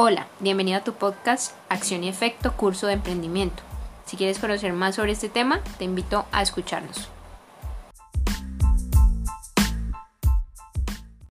Hola, bienvenido a tu podcast Acción y Efecto, curso de emprendimiento. Si quieres conocer más sobre este tema, te invito a escucharnos.